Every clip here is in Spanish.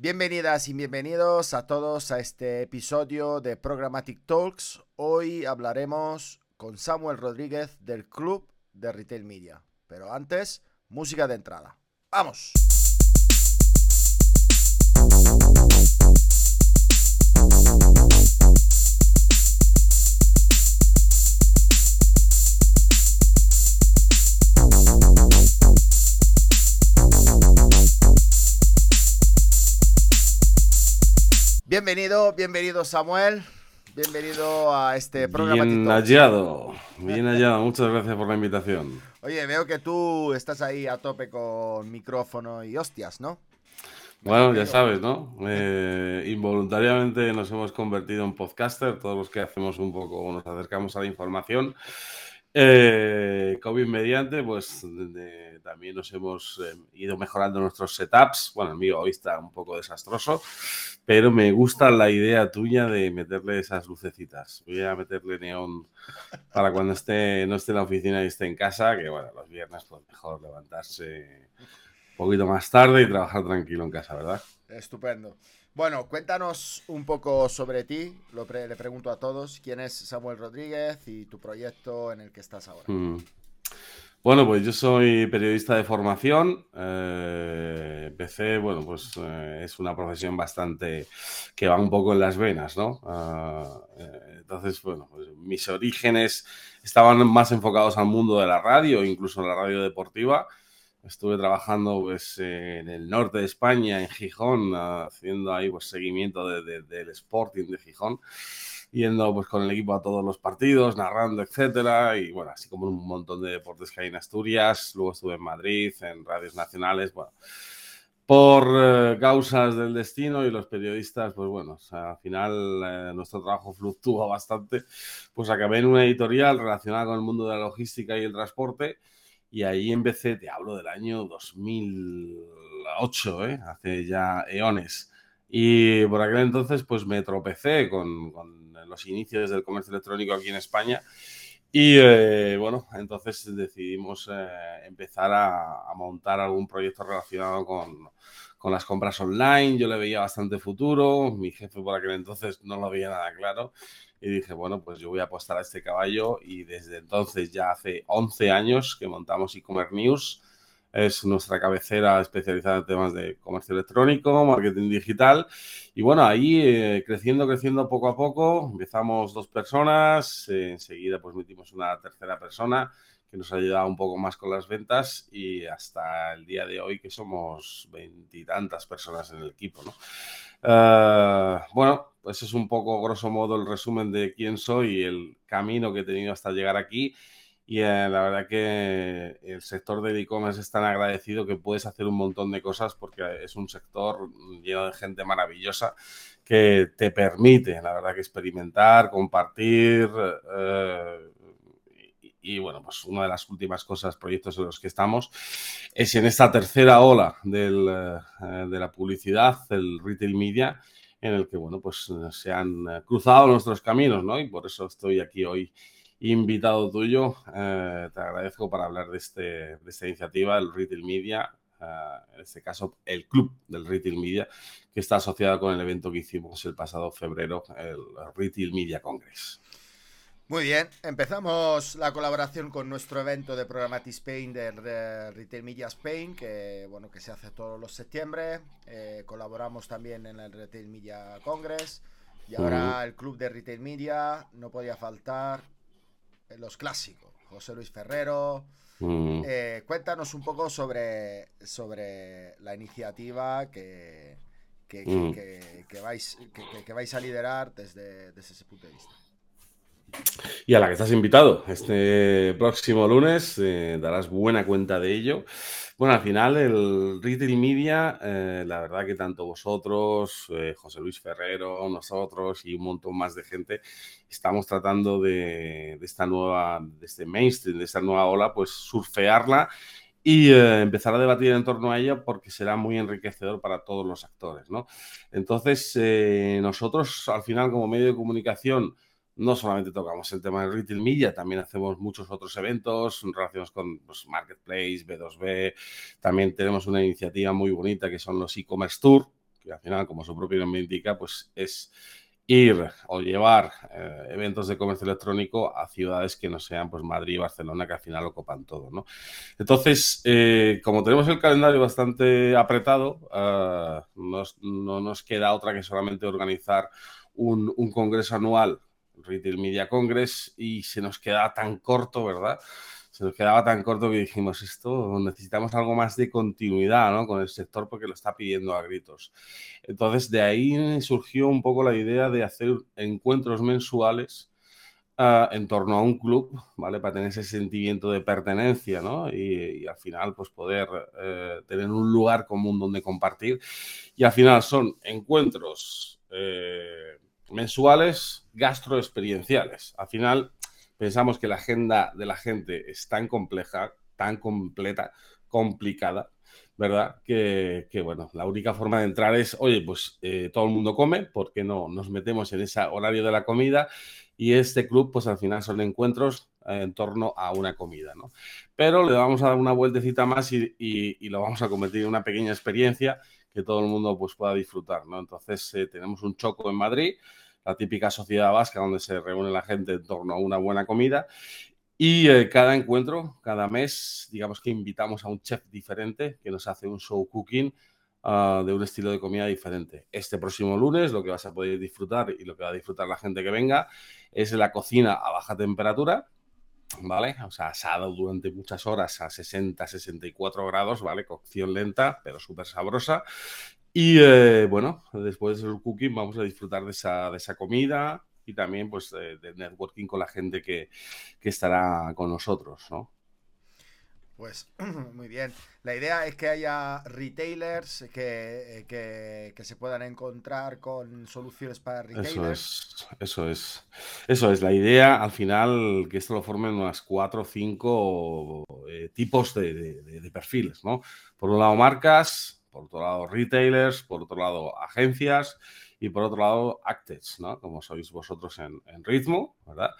Bienvenidas y bienvenidos a todos a este episodio de Programmatic Talks. Hoy hablaremos con Samuel Rodríguez del Club de Retail Media. Pero antes, música de entrada. ¡Vamos! Bienvenido, bienvenido Samuel. Bienvenido a este programa. Bien hallado, bien hallado. Muchas gracias por la invitación. Oye, veo que tú estás ahí a tope con micrófono y hostias, ¿no? Bueno, ya sabes, ¿no? Eh, involuntariamente nos hemos convertido en podcaster, todos los que hacemos un poco, nos acercamos a la información. Eh, COVID mediante, pues también nos hemos eh, ido mejorando nuestros setups. Bueno, el mío hoy está un poco desastroso, pero me gusta la idea tuya de meterle esas lucecitas. Voy a meterle neón para cuando esté, no esté en la oficina y esté en casa, que bueno, los viernes pues mejor levantarse un poquito más tarde y trabajar tranquilo en casa, ¿verdad? Estupendo. Bueno, cuéntanos un poco sobre ti. Lo le pregunto a todos. ¿Quién es Samuel Rodríguez y tu proyecto en el que estás ahora? Mm. Bueno, pues yo soy periodista de formación. Eh, empecé, bueno, pues eh, es una profesión bastante que va un poco en las venas, ¿no? Ah, eh, entonces, bueno, pues mis orígenes estaban más enfocados al mundo de la radio, incluso la radio deportiva. Estuve trabajando pues, en el norte de España, en Gijón, haciendo ahí pues, seguimiento del Sporting de Gijón, yendo pues, con el equipo a todos los partidos, narrando, etcétera, y bueno, así como un montón de deportes que hay en Asturias. Luego estuve en Madrid, en radios nacionales, bueno, por eh, causas del destino y los periodistas, pues bueno, al final eh, nuestro trabajo fluctúa bastante, pues acabé en una editorial relacionada con el mundo de la logística y el transporte y ahí empecé, te hablo del año 2008, ¿eh? hace ya eones. Y por aquel entonces, pues me tropecé con, con los inicios del comercio electrónico aquí en España. Y eh, bueno, entonces decidimos eh, empezar a, a, montar algún proyecto relacionado con, con, las compras online. Yo le veía bastante futuro, mi jefe por aquel entonces no lo veía nada claro y dije, bueno, pues yo voy a apostar a este caballo y desde entonces ya hace 11 años que montamos e-commerce news. Es nuestra cabecera especializada en temas de comercio electrónico, marketing digital. Y bueno, ahí eh, creciendo, creciendo poco a poco, empezamos dos personas, enseguida pues metimos una tercera persona que nos ha ayudado un poco más con las ventas y hasta el día de hoy que somos veintitantas personas en el equipo, ¿no? Uh, bueno, pues es un poco, grosso modo, el resumen de quién soy y el camino que he tenido hasta llegar aquí. Y eh, la verdad que el sector del e-commerce es tan agradecido que puedes hacer un montón de cosas porque es un sector lleno de gente maravillosa que te permite, la verdad, que experimentar, compartir. Eh, y, bueno, pues una de las últimas cosas, proyectos en los que estamos, es en esta tercera ola del, eh, de la publicidad, el retail media, en el que, bueno, pues eh, se han eh, cruzado nuestros caminos, ¿no? Y por eso estoy aquí hoy invitado tuyo. Te agradezco para hablar de, este, de esta iniciativa, el Retail Media, en este caso el Club del Retail Media, que está asociado con el evento que hicimos el pasado febrero, el Retail Media Congress. Muy bien, empezamos la colaboración con nuestro evento de Programmatic Spain de Retail Media Spain, que bueno que se hace todos los septiembre. Eh, colaboramos también en el Retail Media Congress y ahora el club de Retail Media no podía faltar los clásicos. José Luis Ferrero. Eh, cuéntanos un poco sobre, sobre la iniciativa que, que, vais, que, vais a liderar desde, desde ese punto de vista. Y a la que estás invitado este próximo lunes, eh, darás buena cuenta de ello. Bueno, al final el retail media, eh, la verdad que tanto vosotros, eh, José Luis Ferrero, nosotros y un montón más de gente, estamos tratando de, esta nueva, de este mainstream, de esta nueva ola, pues surfearla y empezar a debatir en torno a ella porque será muy enriquecedor para todos los actores, ¿no? Entonces, nosotros al final como medio de comunicación, no solamente tocamos el tema del retail media, también hacemos muchos otros eventos relacionados con pues, Marketplace, B2B. También tenemos una iniciativa muy bonita que son los e-commerce tour, que al final, como su propio nombre indica, pues es ir o llevar eh, eventos de comercio electrónico a ciudades que no sean pues Madrid y Barcelona, que al final lo copan todo, ¿no? Entonces, eh, como tenemos el calendario bastante apretado, uh, no nos queda otra que solamente organizar un, un congreso anual, Retail Media Congress, y se nos queda tan corto, ¿verdad? se nos quedaba tan corto que dijimos, esto necesitamos algo más de continuidad ¿no? con el sector porque lo está pidiendo a gritos. Entonces, de ahí surgió un poco la idea de hacer encuentros mensuales uh, en torno a un club, ¿vale? Para tener ese sentimiento de pertenencia, ¿no? Y, y al final, pues poder eh, tener un lugar común donde compartir. Y al final son encuentros eh, mensuales gastroexperienciales. Al final pensamos que la agenda de la gente es tan compleja, tan completa, complicada, ¿verdad? Que, bueno, la única forma de entrar es, oye, pues eh, todo el mundo come, ¿por qué no nos metemos en ese horario de la comida? Y este club, pues al final son encuentros eh, en torno a una comida, ¿no? Pero le vamos a dar una vueltecita más y, y, lo vamos a convertir en una pequeña experiencia que todo el mundo pues pueda disfrutar, ¿no? Entonces eh, tenemos un choco en Madrid, la típica sociedad vasca donde se reúne la gente en torno a una buena comida. Y eh, cada encuentro, cada mes, digamos que invitamos a un chef diferente que nos hace un show cooking uh, de un estilo de comida diferente. Este próximo lunes lo que vas a poder disfrutar y lo que va a disfrutar la gente que venga es la cocina a baja temperatura, ¿vale? O sea, asado durante muchas horas a 60, 64 grados, ¿vale? Cocción lenta, pero súper sabrosa. Y eh, bueno, después del cooking vamos a disfrutar de esa, de esa comida y también pues de, de networking con la gente que, que, estará con nosotros, ¿no? Pues muy bien. La idea es que haya retailers que, que, que, se puedan encontrar con soluciones para retailers. Eso es, eso es. Eso es. La idea, al final, que esto lo formen unas cuatro o cinco eh, tipos de, de, de perfiles, ¿no? Por un lado, marcas, por otro lado retailers, por otro lado agencias y por otro lado actors, ¿no? Como sois vosotros en, en ritmo, ¿verdad?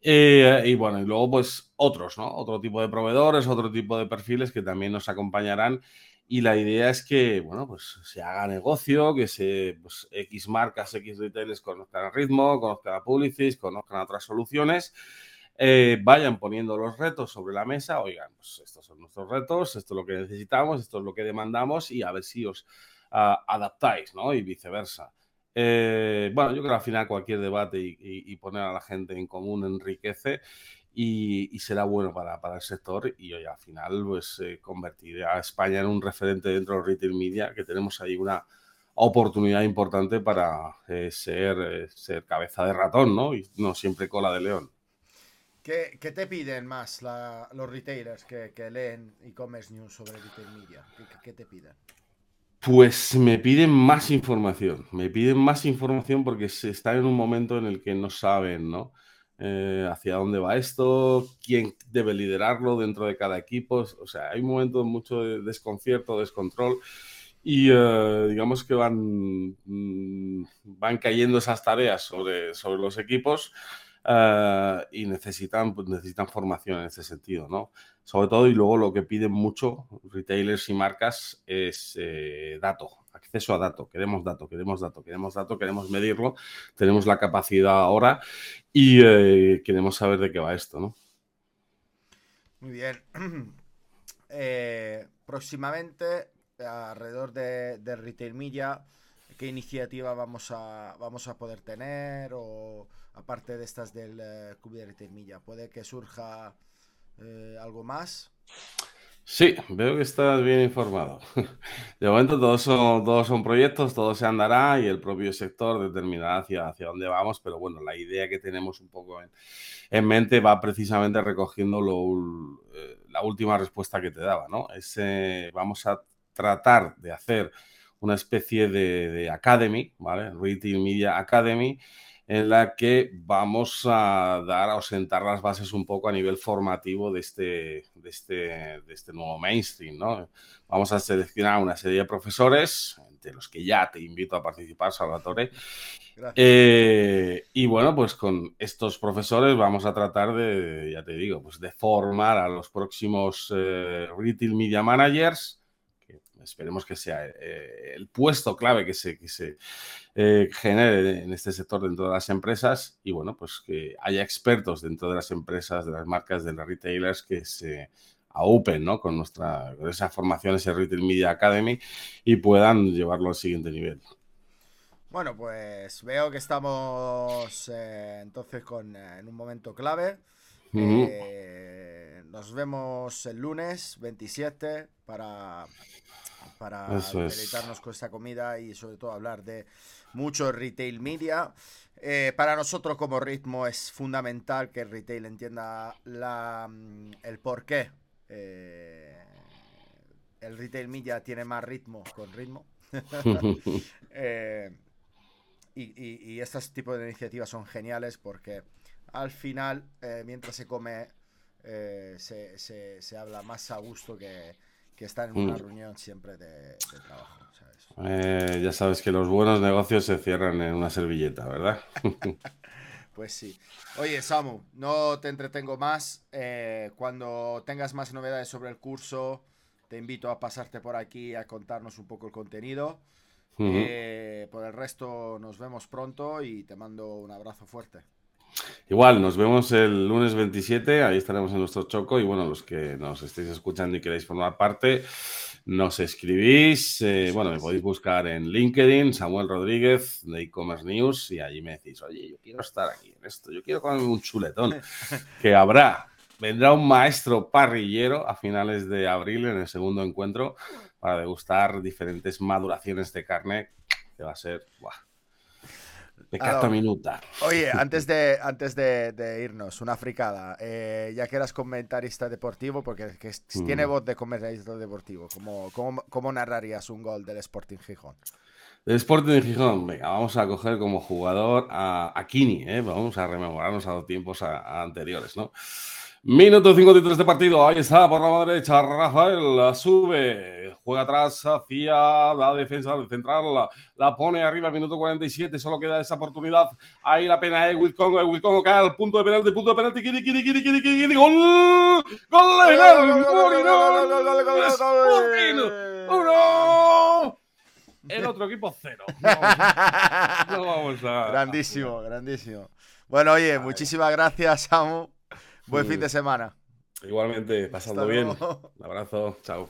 Eh, y bueno, y luego pues otros, ¿no? Otro tipo de proveedores, otro tipo de perfiles que también nos acompañarán y la idea es que, bueno, pues se haga negocio, que se, pues, X marcas, X retailers conozcan el ritmo, conozcan a Publicis, conozcan otras soluciones eh, vayan poniendo los retos sobre la mesa, oigan, pues estos son nuestros retos, esto es lo que necesitamos, esto es lo que demandamos y a ver si os uh, adaptáis, ¿no? Y viceversa. Eh, bueno, yo creo que al final cualquier debate y, poner a la gente en común enriquece y, será bueno para, para, el sector y hoy al final pues eh, convertir a España en un referente dentro del retail media, que tenemos ahí una oportunidad importante para ser, ser cabeza de ratón, ¿no? Y no siempre cola de león. ¿Qué, ¿Qué, te piden más los retailers que, leen e-commerce news sobre retail media? ¿Qué, ¿Qué, te piden? Pues me piden más información. Me piden más información porque se está en un momento en el que no saben, ¿no? Eh, hacia dónde va esto, quién debe liderarlo dentro de cada equipo. O sea, hay un momento mucho desconcierto, descontrol. Y uh, digamos que van, mm, van cayendo esas tareas sobre, sobre los equipos uh, y necesitan, pues, necesitan formación en ese sentido, ¿no? Sobre todo, y luego lo que piden mucho retailers y marcas es eh, dato, acceso a dato. Queremos dato, queremos dato, queremos dato, queremos medirlo, tenemos la capacidad ahora y eh, queremos saber de qué va esto, ¿no? Muy bien. eh, próximamente, alrededor de, de Retail Media, ¿qué iniciativa vamos a, vamos a poder tener? O aparte de estas del de Retail Media, ¿puede que surja eh, algo más? Sí, veo que estás bien informado. De momento todos son, todos son proyectos, todo se andará y el propio sector determinará hacia, hacia dónde vamos, pero bueno, la idea que tenemos un poco en, en mente va precisamente recogiendo lo, eh, la última respuesta que te daba, ¿no? Es, eh, vamos a tratar de hacer una especie de, de academy, ¿vale? Retail Media Academy, en la que vamos a dar o sentar las bases un poco a nivel formativo de este, de este, de este nuevo mainstream. ¿no? Vamos a seleccionar una serie de profesores, entre los que ya te invito a participar, Salvatore. Eh, y bueno, pues con estos profesores vamos a tratar de, ya te digo, pues de formar a los próximos eh, Retail Media Managers, esperemos que sea eh, el puesto clave que se, que se eh, genere en este sector dentro de las empresas y bueno, pues que haya expertos dentro de las empresas, de las marcas, de las retailers que se aupen ¿no? con, nuestra, con esa formación, ese Retail Media Academy y puedan llevarlo al siguiente nivel. Bueno, pues veo que estamos eh, entonces con, en un momento clave. nos vemos el lunes 27 para para deleitarnos con esta comida y sobre todo hablar de mucho retail media. Eh, para nosotros como ritmo es fundamental que el retail entienda la, mm, el por qué eh, el retail media tiene más ritmo con ritmo. Eh, y, y, estos tipos de iniciativas son geniales porque al final, mientras se come, se, se, se habla más a gusto que, que está en una mm. reunión siempre de, trabajo. Eh, ya sabes que los buenos negocios se cierran en una servilleta, ¿verdad? pues sí. Oye, Samu, no te entretengo más. Eh, cuando tengas más novedades sobre el curso, te invito a pasarte por aquí a contarnos un poco el contenido. Eh, por el resto, nos vemos pronto y te mando un abrazo fuerte. Igual, nos vemos el lunes 27, ahí estaremos en nuestro choco y bueno, los que nos estéis escuchando y queréis formar parte, nos escribís, eh, bueno, me podéis buscar en LinkedIn, Samuel Rodríguez de e-commerce news y allí me decís, oye, yo quiero estar aquí en esto, yo quiero comer un chuletón, que habrá, vendrá un maestro parrillero a finales de abril en el segundo encuentro para degustar diferentes maduraciones de carne, que va a ser, de cada minuta. Oye, antes de, antes de, irnos, una fricada. Eh, ya que eras comentarista deportivo, porque tiene mm. voz de comentarista deportivo, ¿cómo, cómo, narrarías un gol del Sporting Gijón? Del Sporting Gijón, venga, vamos a coger como jugador a, Kini, ¿eh? vamos a rememorarnos a los tiempos anteriores, ¿no? Minuto 53 de partido. Ahí está por la derecha. Rafael la sube. Juega atrás hacia la defensa del central. La, pone arriba. Minuto 47. Solo queda esa oportunidad. Ahí la pena de Wilcongo. Wilcongo cae al punto de penalti. Punto de penalti. Kiri, kiri, kiri, kiri, kiri. Gol. Gol. Uno. El otro equipo cero. No vamos a. Grandísimo, grandísimo. Bueno, oye, muchísimas gracias, Samu. Buen fin de semana. Igualmente, pasando bien. Un abrazo, chao.